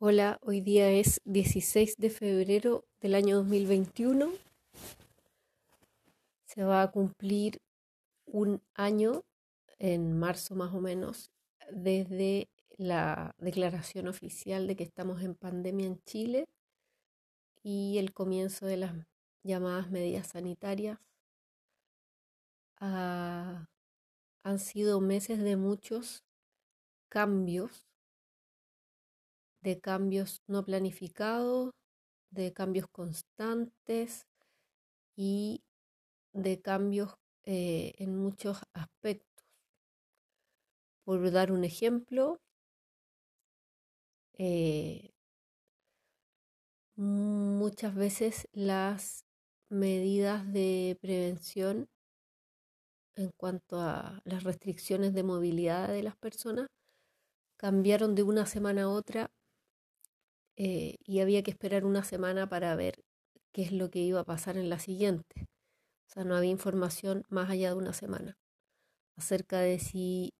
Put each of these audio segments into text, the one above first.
Hola, hoy día es 16 de febrero del año 2021. Se va a cumplir un año, en marzo más o menos, desde la declaración oficial de que estamos en pandemia en Chile y el comienzo de las llamadas medidas sanitarias. Ah, han sido meses de muchos cambios de cambios no planificados, de cambios constantes y de cambios eh, en muchos aspectos. Por dar un ejemplo, eh, muchas veces las medidas de prevención en cuanto a las restricciones de movilidad de las personas cambiaron de una semana a otra eh, y había que esperar una semana para ver qué es lo que iba a pasar en la siguiente. O sea, no había información más allá de una semana acerca de si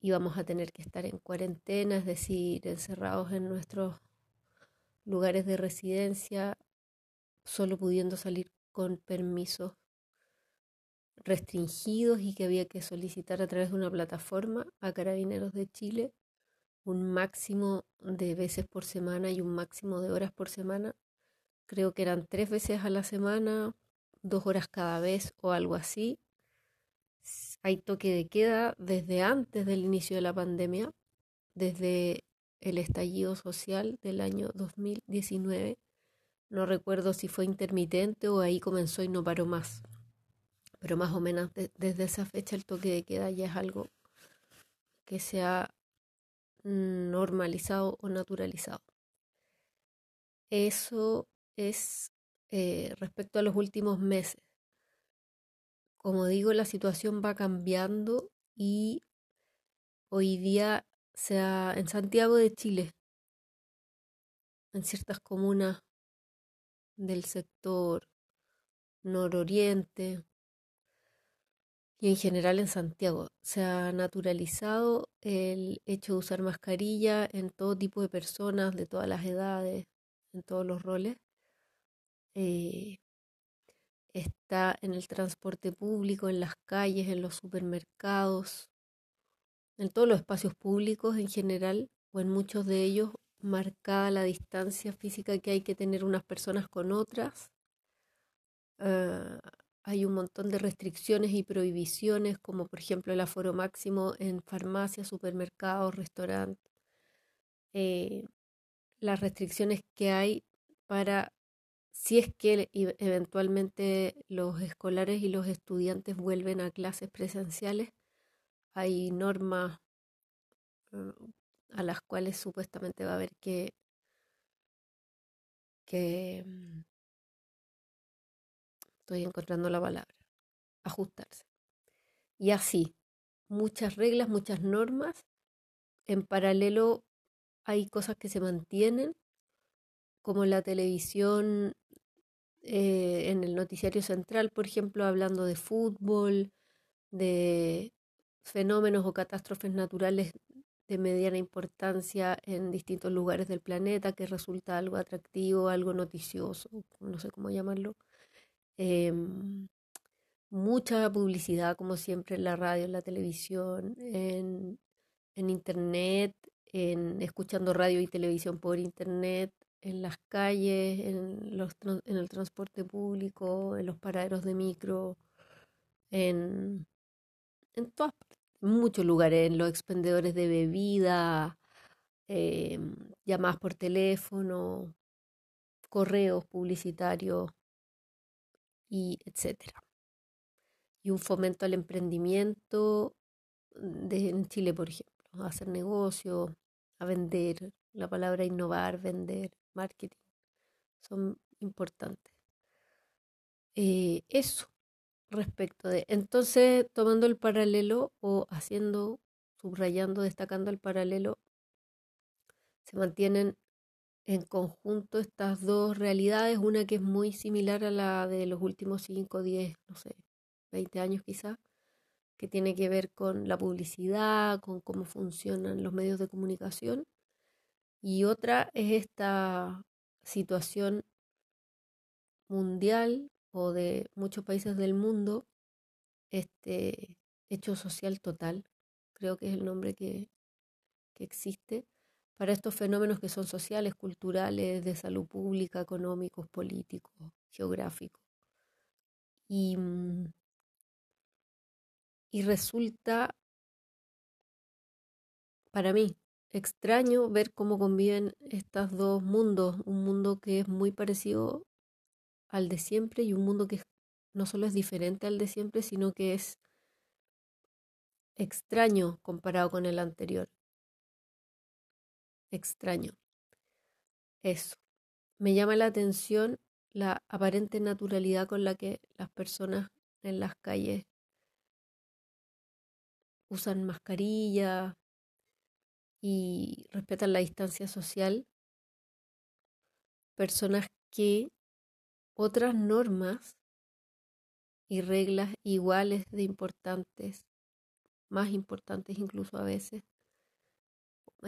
íbamos a tener que estar en cuarentena, es decir, encerrados en nuestros lugares de residencia, solo pudiendo salir con permisos restringidos y que había que solicitar a través de una plataforma a Carabineros de Chile un máximo de veces por semana y un máximo de horas por semana. Creo que eran tres veces a la semana, dos horas cada vez o algo así. Hay toque de queda desde antes del inicio de la pandemia, desde el estallido social del año 2019. No recuerdo si fue intermitente o ahí comenzó y no paró más. Pero más o menos desde esa fecha el toque de queda ya es algo que se ha normalizado o naturalizado. Eso es eh, respecto a los últimos meses. Como digo, la situación va cambiando y hoy día sea en Santiago de Chile, en ciertas comunas del sector nororiente, y en general en Santiago. Se ha naturalizado el hecho de usar mascarilla en todo tipo de personas, de todas las edades, en todos los roles. Eh, está en el transporte público, en las calles, en los supermercados, en todos los espacios públicos en general, o en muchos de ellos, marcada la distancia física que hay que tener unas personas con otras. Ah, hay un montón de restricciones y prohibiciones, como por ejemplo el aforo máximo en farmacias, supermercados, restaurantes. Eh, las restricciones que hay para si es que eventualmente los escolares y los estudiantes vuelven a clases presenciales, hay normas mm, a las cuales supuestamente va a haber que, que estoy encontrando la palabra, ajustarse. Y así, muchas reglas, muchas normas. En paralelo hay cosas que se mantienen, como la televisión eh, en el noticiario central, por ejemplo, hablando de fútbol, de fenómenos o catástrofes naturales de mediana importancia en distintos lugares del planeta, que resulta algo atractivo, algo noticioso, no sé cómo llamarlo. Em, mucha publicidad, como siempre, en la radio, en la televisión, en, en internet, en escuchando radio y televisión por internet, en las calles, en, los, en el transporte público, en los paraderos de micro, en, en todas muchos lugares, en los expendedores de bebida, em, llamadas por teléfono, correos publicitarios, y etcétera. Y un fomento al emprendimiento de, en Chile, por ejemplo, hacer negocio, a vender, la palabra innovar, vender, marketing, son importantes. Eh, eso respecto de, entonces, tomando el paralelo o haciendo, subrayando, destacando el paralelo, se mantienen en conjunto estas dos realidades, una que es muy similar a la de los últimos 5, 10, no sé, 20 años quizás, que tiene que ver con la publicidad, con cómo funcionan los medios de comunicación, Y otra es esta situación mundial o de muchos países del mundo, este hecho social total, creo que es el nombre que, que existe, para estos fenómenos que son sociales, culturales, de salud pública, económicos, políticos, geográficos. Y, mm, y resulta para mí extraño ver cómo conviven estos dos mundos, un mundo que es muy parecido al de siempre y un mundo que no solo es diferente al de siempre, sino que es extraño comparado con el anterior extraño. Eso. Me llama la atención la aparente naturalidad con la que las personas en las calles usan mascarilla y respetan la distancia social. Personas que otras normas y reglas iguales de importantes, más importantes incluso a veces,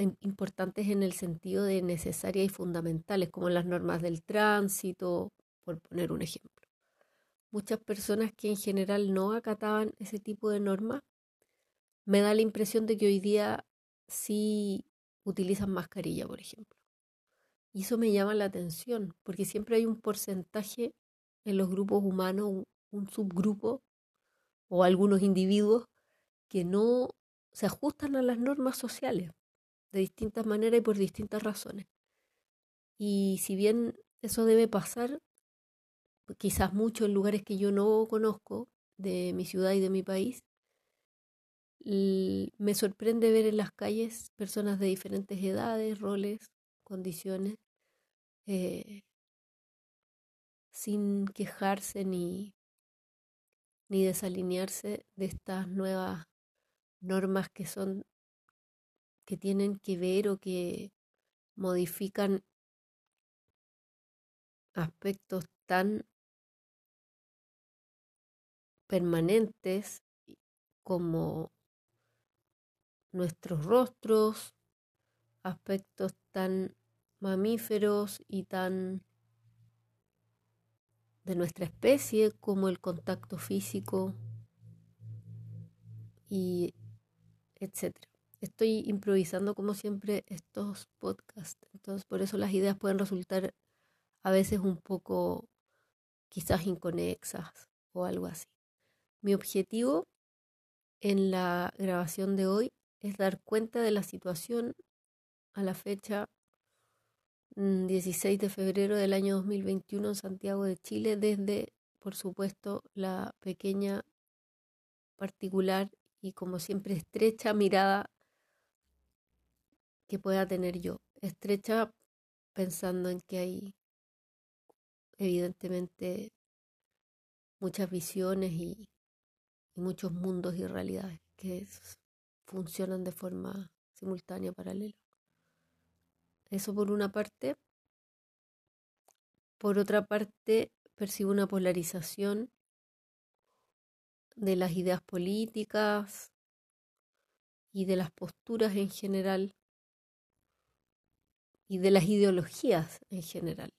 importantes en el sentido de necesarias y fundamentales, como las normas del tránsito, por poner un ejemplo. Muchas personas que en general no acataban ese tipo de normas, me da la impresión de que hoy día sí utilizan mascarilla, por ejemplo. Y eso me llama la atención, porque siempre hay un porcentaje en los grupos humanos, un, un subgrupo o algunos individuos que no se ajustan a las normas sociales de distintas maneras y por distintas razones. Y si bien eso debe pasar, quizás mucho en lugares que yo no conozco de mi ciudad y de mi país, me sorprende ver en las calles personas de diferentes edades, roles, condiciones, eh, sin quejarse ni, ni desalinearse de estas nuevas normas que son que tienen que ver o que modifican aspectos tan permanentes como nuestros rostros, aspectos tan mamíferos y tan de nuestra especie como el contacto físico y etcétera estoy improvisando como siempre estos podcasts. Entonces por eso las ideas pueden resultar a veces un poco quizás inconexas o algo así. Mi objetivo en la grabación de hoy es dar cuenta de la situación a la fecha 16 mm, de febrero del año 2021 en Santiago de Chile desde, por supuesto, la pequeña, particular y como siempre estrecha mirada que pueda tener yo. Estrecha pensando en que hay evidentemente muchas visiones y, muchos mundos y realidades que funcionan de forma simultánea, paralela. Eso por una parte. Por otra parte, percibo una polarización de las ideas políticas y de las posturas en general y de las ideologías en general,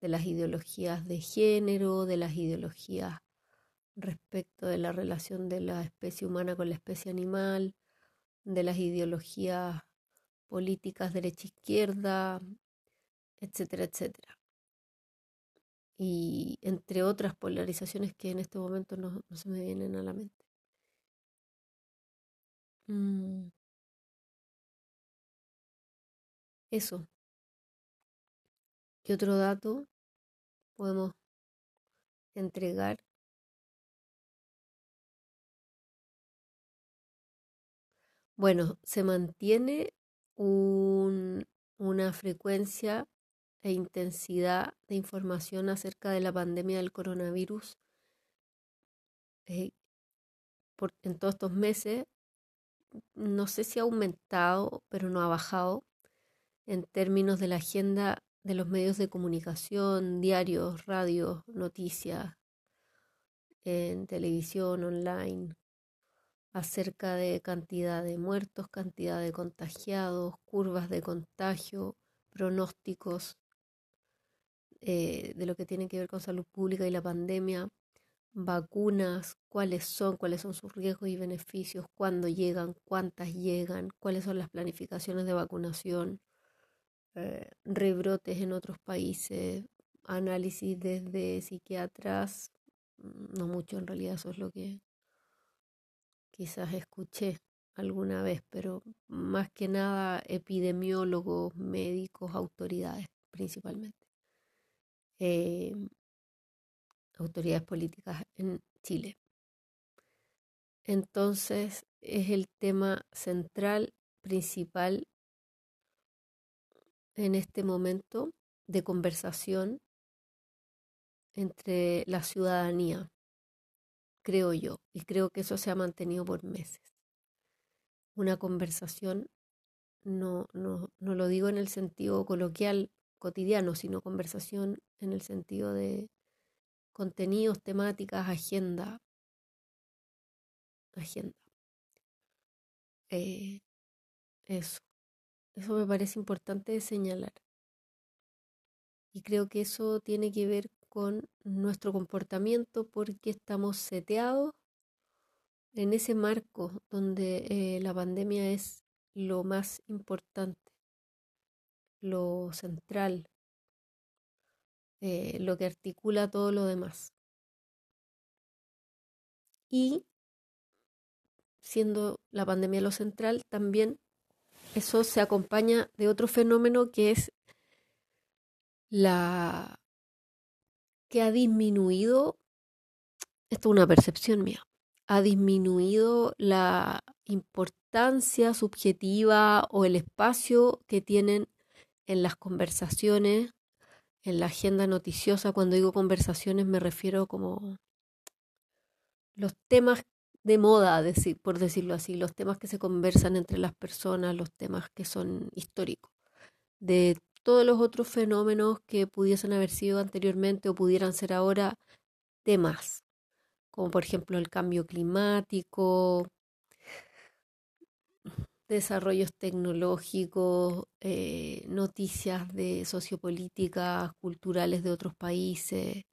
de las ideologías de género, de las ideologías respecto de la relación de la especie humana con la especie animal, de las ideologías políticas derecha-izquierda, etcétera, etcétera. Y entre otras polarizaciones que en este momento no, se me vienen a la mente. Mm. Eso. ¿Qué otro dato podemos entregar? Bueno, se mantiene una frecuencia e intensidad de información acerca de la pandemia del coronavirus eh, en todos estos meses. No sé si ha aumentado, pero no ha bajado en términos de la agenda de los medios de comunicación, diarios, radios, noticias, en televisión, online, acerca de cantidad de muertos, cantidad de contagiados, curvas de contagio, pronósticos eh, de lo que tiene que ver con salud pública y la pandemia, vacunas, cuáles son, cuáles son sus riesgos y beneficios, cuándo llegan, cuántas llegan, cuáles son las planificaciones de vacunación, eh, rebrotes en otros países, análisis desde psiquiatras, mm, no mucho en realidad, eso es lo que quizás escuché alguna vez, pero más que nada epidemiólogos, médicos, autoridades principalmente. Em, autoridades políticas en Chile. Entonces es el tema central, principal en este momento de conversación entre la ciudadanía, creo yo, y creo que eso se ha mantenido por meses. Una conversación, no, no, no lo digo en el sentido coloquial cotidiano, sino conversación en el sentido de contenidos, temáticas, agenda. Agenda. Eh, eso. Eso me parece importante señalar. Y creo que eso tiene que ver con nuestro comportamiento porque estamos seteados en ese marco donde eh, la pandemia es lo más importante, lo central, eh, lo que articula todo lo demás. Y siendo la pandemia lo central, también eso se acompaña de otro fenómeno que es la que ha disminuido, esto es una percepción mía, ha disminuido la importancia subjetiva o el espacio que tienen en las conversaciones, en la agenda noticiosa. Cuando digo conversaciones me refiero como los temas de moda, por decirlo así, los temas que se conversan entre las personas, los temas que son históricos, de todos los otros fenómenos que pudiesen haber sido anteriormente o pudieran ser ahora temas, como por ejemplo el cambio climático, desarrollos tecnológicos, eh, noticias de sociopolíticas, culturales de otros países,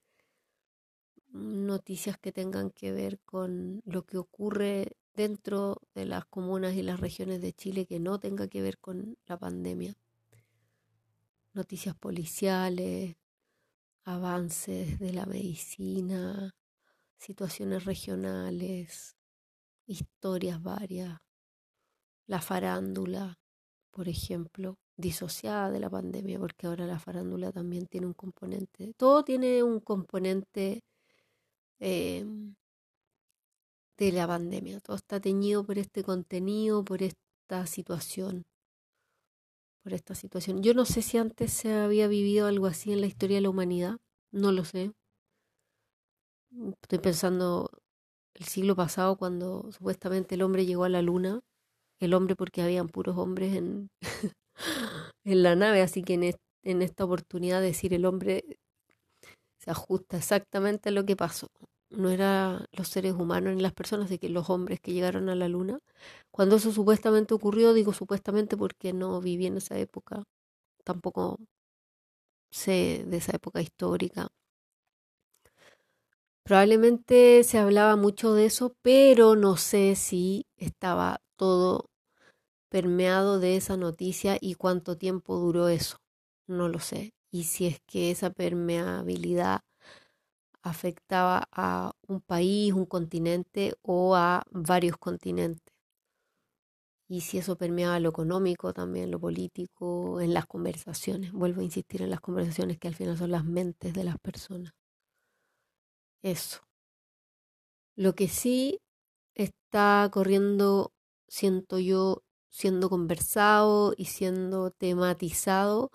noticias que tengan que ver con lo que ocurre dentro de las comunas y las regiones de Chile que no tenga que ver con la pandemia. Noticias policiales, avances de la medicina, situaciones regionales, historias varias, la farándula, por ejemplo, disociada de la pandemia, porque ahora la farándula también tiene un componente, todo tiene un componente em, de la pandemia, todo está teñido por este contenido, por esta situación por esta situación. Yo no sé si antes se había vivido algo así en la historia de la humanidad, no lo sé. Estoy pensando el siglo pasado cuando supuestamente el hombre llegó a la luna, el hombre porque habían puros hombres en, en la nave, así que en, en esta oportunidad decir el hombre se ajusta exactamente a lo que pasó no eran los seres humanos ni las personas, de que los hombres que llegaron a la luna. Cuando eso supuestamente ocurrió, digo supuestamente porque no viví en esa época, tampoco sé de esa época histórica. Probablemente se hablaba mucho de eso, pero no sé si estaba todo permeado de esa noticia y cuánto tiempo duró eso. No lo sé. Y si es que esa permeabilidad afectaba a un país, un continente o a varios continentes. Y si eso permeaba lo económico, también lo político, en las conversaciones. Vuelvo a insistir en las conversaciones que al final son las mentes de las personas. Eso. Lo que sí está corriendo, siento yo, siendo conversado y siendo tematizado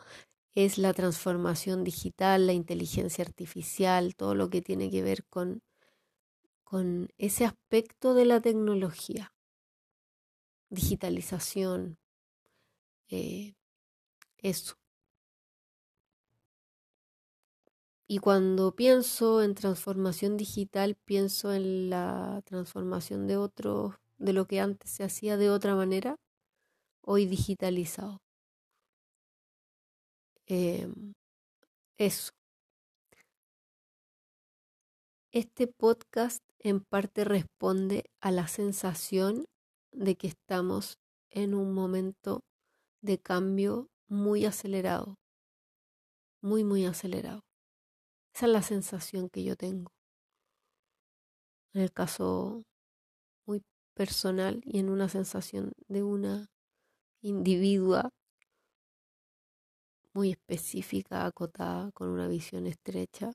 es la transformación digital, la inteligencia artificial, todo lo que tiene que ver con, con ese aspecto de la tecnología, digitalización, eh, eso. Y cuando pienso en transformación digital, pienso en la transformación de otros de lo que antes se hacía de otra manera, hoy digitalizado. Em, eso. Este podcast en parte responde a la sensación de que estamos en un momento de cambio muy acelerado, muy, muy acelerado. Esa es la sensación que yo tengo. En el caso muy personal y en una sensación de una individua muy específica, acotada, con una visión estrecha,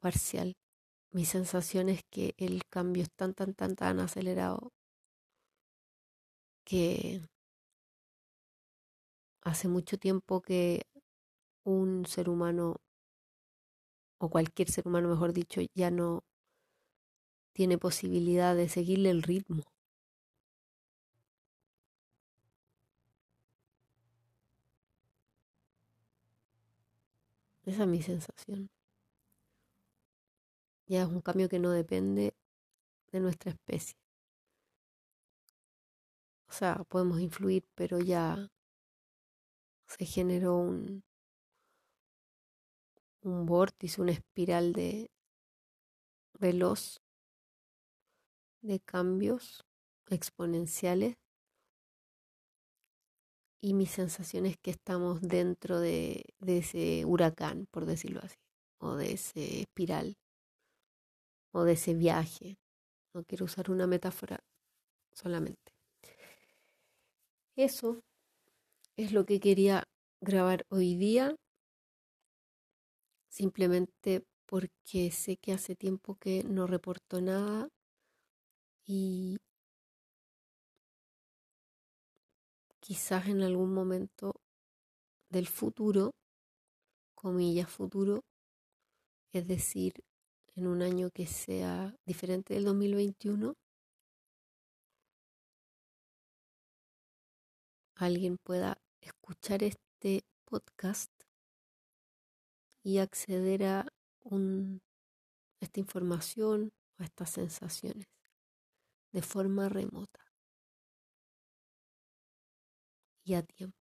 parcial. Mi sensación es que el cambio es tan, tan, tan, tan acelerado que hace mucho tiempo que un ser humano, o cualquier ser humano, mejor dicho, ya no tiene posibilidad de seguirle el ritmo. Esa es mi sensación. Ya es un cambio que no depende de nuestra especie. O sea, podemos influir, pero ya se generó un, un vórtice, una espiral de veloz de cambios exponenciales y mi sensación es que estamos dentro de, de ese huracán, por decirlo así, o de ese espiral o de ese viaje. No quiero usar una metáfora solamente. Eso es lo que quería grabar hoy día, simplemente porque sé que hace tiempo que no reporto nada y quizás en algún momento del futuro, comillas futuro, es decir, en un año que sea diferente del 2021, alguien pueda escuchar este podcast y acceder a esta información o a estas sensaciones de forma remota y a tiempo.